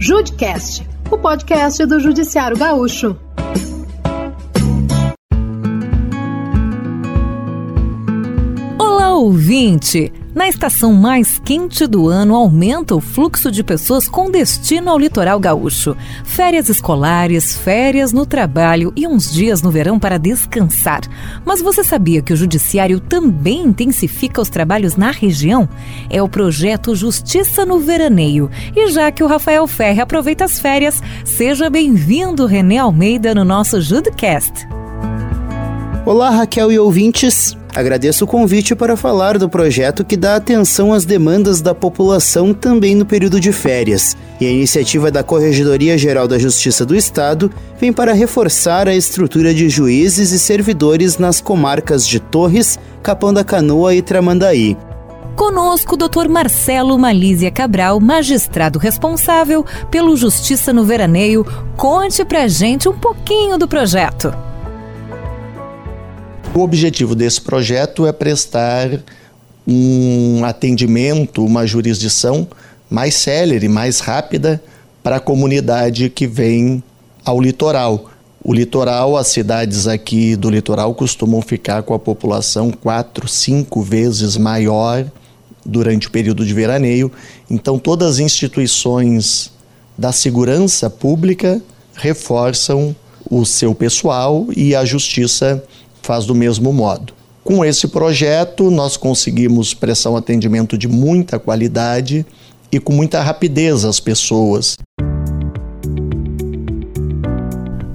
Judcast, o podcast do Judiciário Gaúcho. Olá, ouvinte! Na estação mais quente do ano, aumenta o fluxo de pessoas com destino ao litoral gaúcho. Férias escolares, férias no trabalho e uns dias no verão para descansar. Mas você sabia que o Judiciário também intensifica os trabalhos na região? É o projeto Justiça no Veraneio. E já que o Rafael Ferre aproveita as férias, seja bem-vindo, René Almeida, no nosso Judcast. Olá, Raquel e ouvintes. Agradeço o convite para falar do projeto que dá atenção às demandas da população também no período de férias. E a iniciativa da Corregedoria Geral da Justiça do Estado vem para reforçar a estrutura de juízes e servidores nas comarcas de Torres, Capão da Canoa e Tramandaí. Conosco Dr. Marcelo Malísia Cabral, magistrado responsável pelo Justiça no Veraneio. Conte pra gente um pouquinho do projeto. O objetivo desse projeto é prestar um atendimento, uma jurisdição mais célere, mais rápida para a comunidade que vem ao litoral. O litoral, as cidades aqui do litoral costumam ficar com a população quatro, cinco vezes maior durante o período de veraneio. Então, todas as instituições da segurança pública reforçam o seu pessoal e a justiça faz do mesmo modo. Com esse projeto, nós conseguimos prestar um atendimento de muita qualidade e com muita rapidez às pessoas.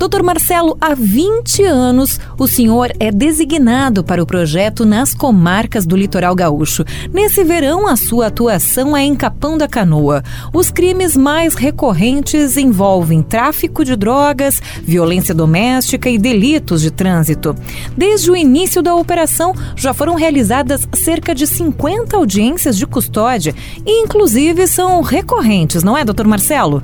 Doutor Marcelo, há 20 anos o senhor é designado para o projeto nas comarcas do litoral gaúcho. Nesse verão, a sua atuação é em Capão da Canoa. Os crimes mais recorrentes envolvem tráfico de drogas, violência doméstica e delitos de trânsito. Desde o início da operação, já foram realizadas cerca de 50 audiências de custódia e, inclusive, são recorrentes, não é, doutor Marcelo?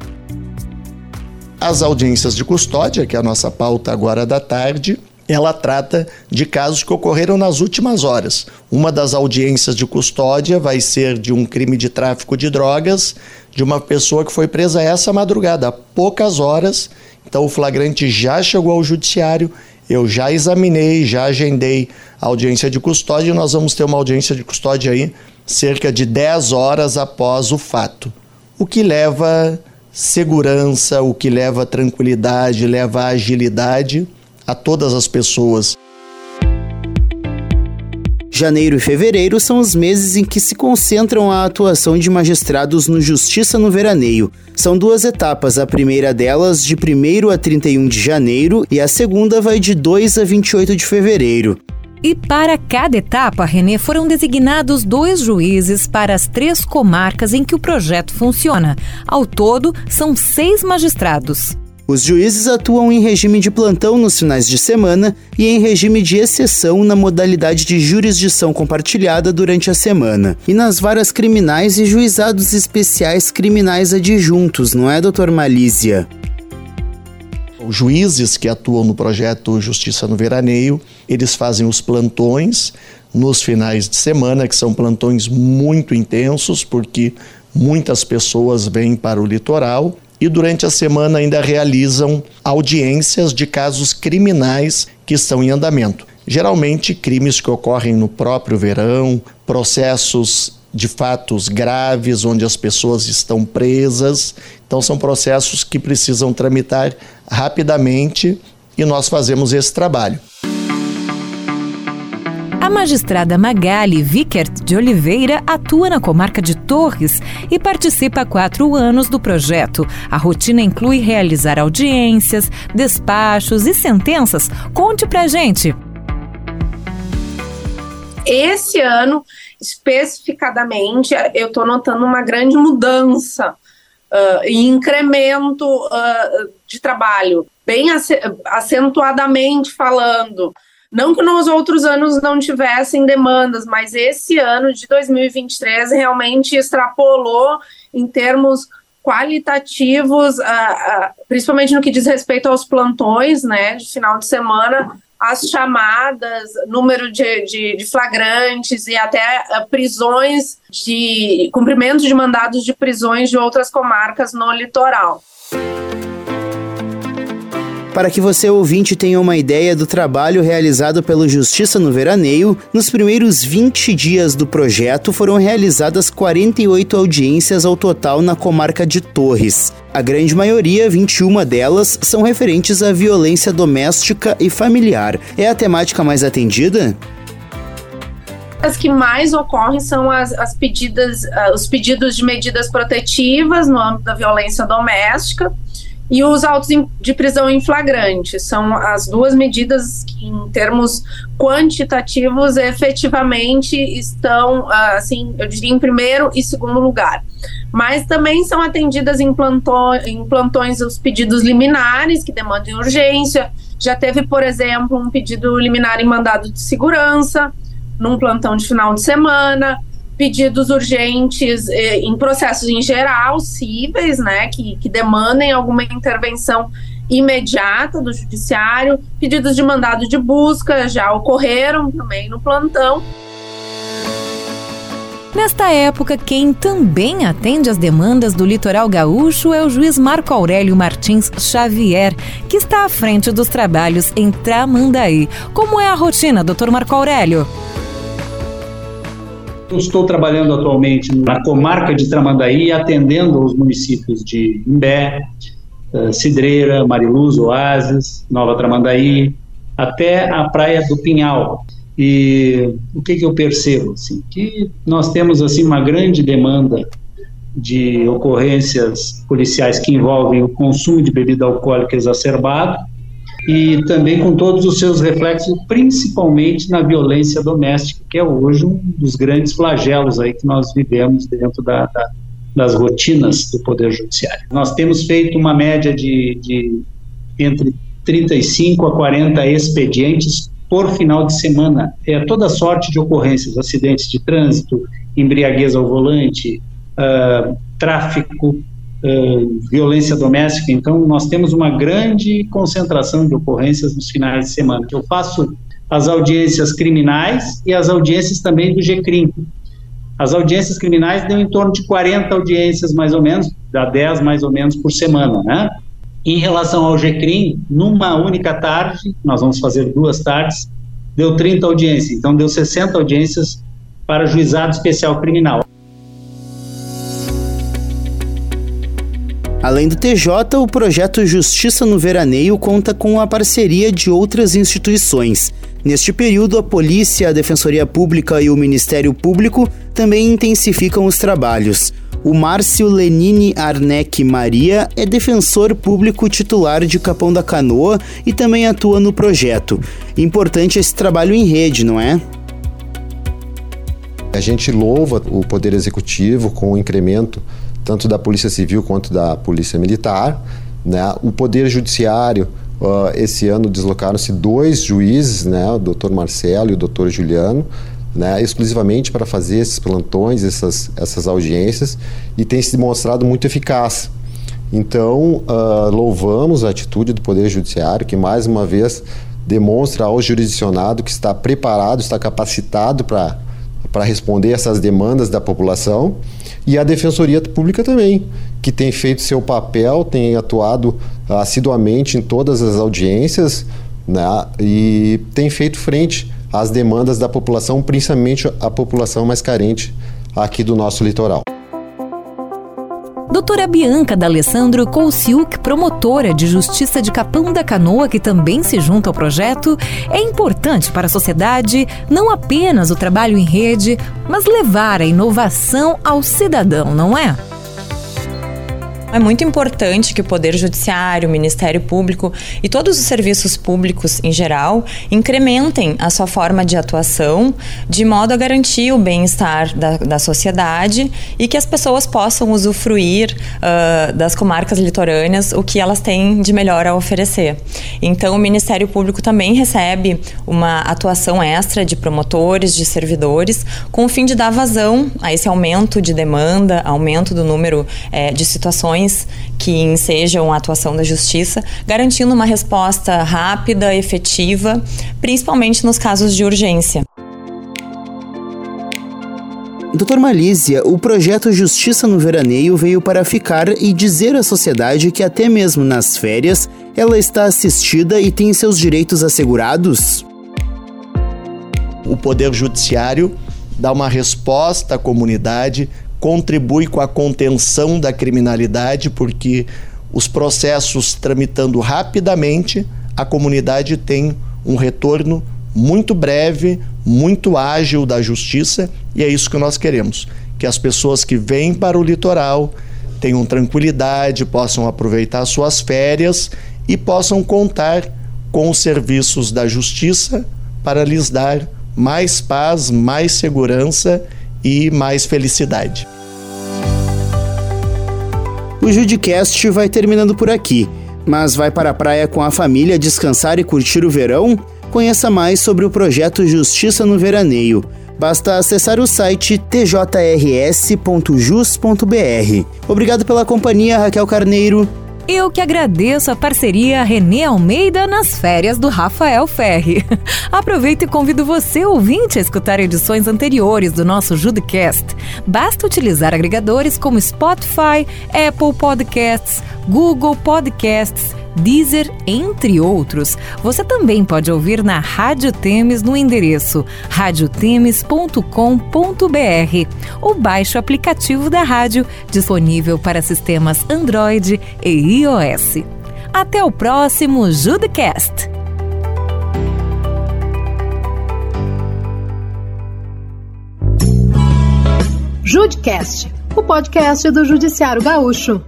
As audiências de custódia, que é a nossa pauta agora da tarde, ela trata de casos que ocorreram nas últimas horas. Uma das audiências de custódia vai ser de um crime de tráfico de drogas de uma pessoa que foi presa essa madrugada, há poucas horas. Então o flagrante já chegou ao judiciário, eu já examinei, já agendei a audiência de custódia e nós vamos ter uma audiência de custódia aí cerca de 10 horas após o fato. O que leva segurança, o que leva tranquilidade, leva agilidade a todas as pessoas. Janeiro e fevereiro são os meses em que se concentram a atuação de magistrados no Justiça no Veraneio. São duas etapas, a primeira delas de 1 a 31 de janeiro e a segunda vai de 2 a 28 de fevereiro. E para cada etapa, Renê, foram designados dois juízes para as três comarcas em que o projeto funciona. Ao todo, são seis magistrados. Os juízes atuam em regime de plantão nos finais de semana e em regime de exceção na modalidade de jurisdição compartilhada durante a semana. E nas varas criminais e juizados especiais criminais adjuntos, não é, doutor Malísia? Juízes que atuam no projeto Justiça no Veraneio, eles fazem os plantões nos finais de semana, que são plantões muito intensos, porque muitas pessoas vêm para o litoral e durante a semana ainda realizam audiências de casos criminais que estão em andamento. Geralmente crimes que ocorrem no próprio verão, processos de fatos graves onde as pessoas estão presas. Então são processos que precisam tramitar rapidamente e nós fazemos esse trabalho. A magistrada Magali Vickert de Oliveira atua na comarca de Torres e participa há quatro anos do projeto. A rotina inclui realizar audiências, despachos e sentenças. Conte pra gente. Esse ano, especificadamente, eu estou notando uma grande mudança uh, e incremento uh, de trabalho, bem acentuadamente falando. Não que nos outros anos não tivessem demandas, mas esse ano de 2023 realmente extrapolou em termos qualitativos, uh, uh, principalmente no que diz respeito aos plantões, né, de final de semana, as chamadas, número de, de, de flagrantes e até uh, prisões de cumprimento de mandados de prisões de outras comarcas no litoral. Para que você ouvinte tenha uma ideia do trabalho realizado pelo Justiça no Veraneio, nos primeiros 20 dias do projeto foram realizadas 48 audiências ao total na comarca de Torres. A grande maioria, 21 delas, são referentes à violência doméstica e familiar. É a temática mais atendida? As que mais ocorrem são as, as pedidas, uh, os pedidos de medidas protetivas no âmbito da violência doméstica e os autos de prisão em flagrante. São as duas medidas que, em termos quantitativos, efetivamente estão, ah, assim, eu diria, em primeiro e segundo lugar. Mas também são atendidas em, plantões, em plantões os pedidos liminares, que demandam urgência. Já teve, por exemplo, um pedido liminar em mandado de segurança, num plantão de final de semana pedidos urgentes eh, em processos em geral, cíveis, né, que, que demandem alguma intervenção imediata do judiciário, pedidos de mandado de busca já ocorreram também no plantão. Nesta época, quem também atende às demandas do litoral gaúcho é o juiz Marco Aurélio Martins Xavier, que está à frente dos trabalhos em Tramandaí. Como é a rotina, doutor Marco Aurélio? Eu estou trabalhando atualmente na comarca de Tramandaí, atendendo os municípios de Imbé, eh, Cidreira, Mariluz, Oasis, Nova Tramandaí, até a Praia do Pinhal. E o que, que eu percebo? Assim, que nós temos assim uma grande demanda de ocorrências policiais que envolvem o consumo de bebida alcoólica exacerbado e também com todos os seus reflexos, principalmente na violência doméstica, que é hoje um dos grandes flagelos aí que nós vivemos dentro da, da, das rotinas do Poder Judiciário. Nós temos feito uma média de, de entre 35 a 40 expedientes por final de semana. É toda sorte de ocorrências, acidentes de trânsito, embriaguez ao volante, uh, tráfico, uh, violência doméstica. Então, nós temos uma grande concentração de ocorrências nos finais de semana. Eu faço as audiências criminais e as audiências também do GCRIM. As audiências criminais dão em torno de 40 audiências, mais ou menos, dá 10 mais ou menos por semana, né? Em relação ao GCRIM, numa única tarde, nós vamos fazer duas tardes, deu 30 audiências, então deu 60 audiências para juizado especial criminal. Além do TJ, o projeto Justiça no Veraneio conta com a parceria de outras instituições. Neste período, a Polícia, a Defensoria Pública e o Ministério Público também intensificam os trabalhos. O Márcio Lenine Arnec Maria é defensor público titular de Capão da Canoa e também atua no projeto. Importante esse trabalho em rede, não é? A gente louva o Poder Executivo com o incremento tanto da Polícia Civil quanto da Polícia Militar. Né? O Poder Judiciário, uh, esse ano deslocaram-se dois juízes, né? o doutor Marcelo e o doutor Juliano, né? exclusivamente para fazer esses plantões, essas, essas audiências, e tem se demonstrado muito eficaz. Então, uh, louvamos a atitude do Poder Judiciário, que mais uma vez demonstra ao jurisdicionado que está preparado, está capacitado para para responder essas demandas da população e a Defensoria Pública também, que tem feito seu papel, tem atuado assiduamente em todas as audiências né, e tem feito frente às demandas da população, principalmente a população mais carente aqui do nosso litoral. Doutora Bianca D'Alessandro Colciuc, promotora de Justiça de Capão da Canoa, que também se junta ao projeto, é importante para a sociedade não apenas o trabalho em rede, mas levar a inovação ao cidadão, não é? É muito importante que o Poder Judiciário, o Ministério Público e todos os serviços públicos em geral incrementem a sua forma de atuação de modo a garantir o bem-estar da, da sociedade e que as pessoas possam usufruir uh, das comarcas litorâneas o que elas têm de melhor a oferecer. Então, o Ministério Público também recebe uma atuação extra de promotores, de servidores, com o fim de dar vazão a esse aumento de demanda, aumento do número eh, de situações questões que ensejam a atuação da justiça, garantindo uma resposta rápida, efetiva, principalmente nos casos de urgência. Doutor Malísia, o projeto Justiça no Veraneio veio para ficar e dizer à sociedade que até mesmo nas férias ela está assistida e tem seus direitos assegurados? O Poder Judiciário dá uma resposta à comunidade, contribui com a contenção da criminalidade, porque os processos tramitando rapidamente, a comunidade tem um retorno muito breve, muito ágil da justiça, e é isso que nós queremos: que as pessoas que vêm para o litoral tenham tranquilidade, possam aproveitar suas férias e possam contar com os serviços da justiça para lhes dar mais paz, mais segurança e mais felicidade. O Judicast vai terminando por aqui, mas vai para a praia com a família descansar e curtir o verão? Conheça mais sobre o projeto Justiça no Veraneio. Basta acessar o site tjrs.jus.br. Obrigado pela companhia, Raquel Carneiro. Eu que agradeço a parceria Renê Almeida nas férias do Rafael Ferri. Aproveito e convido você, ouvinte, a escutar edições anteriores do nosso Judicast. Basta utilizar agregadores como Spotify, Apple Podcasts, Google Podcasts, Deezer, entre outros. Você também pode ouvir na Rádio Temes no endereço radiotemes.com.br ou baixe o aplicativo da rádio disponível para sistemas Android e iOS. Até o próximo Judecast! Judecast, o podcast do Judiciário Gaúcho.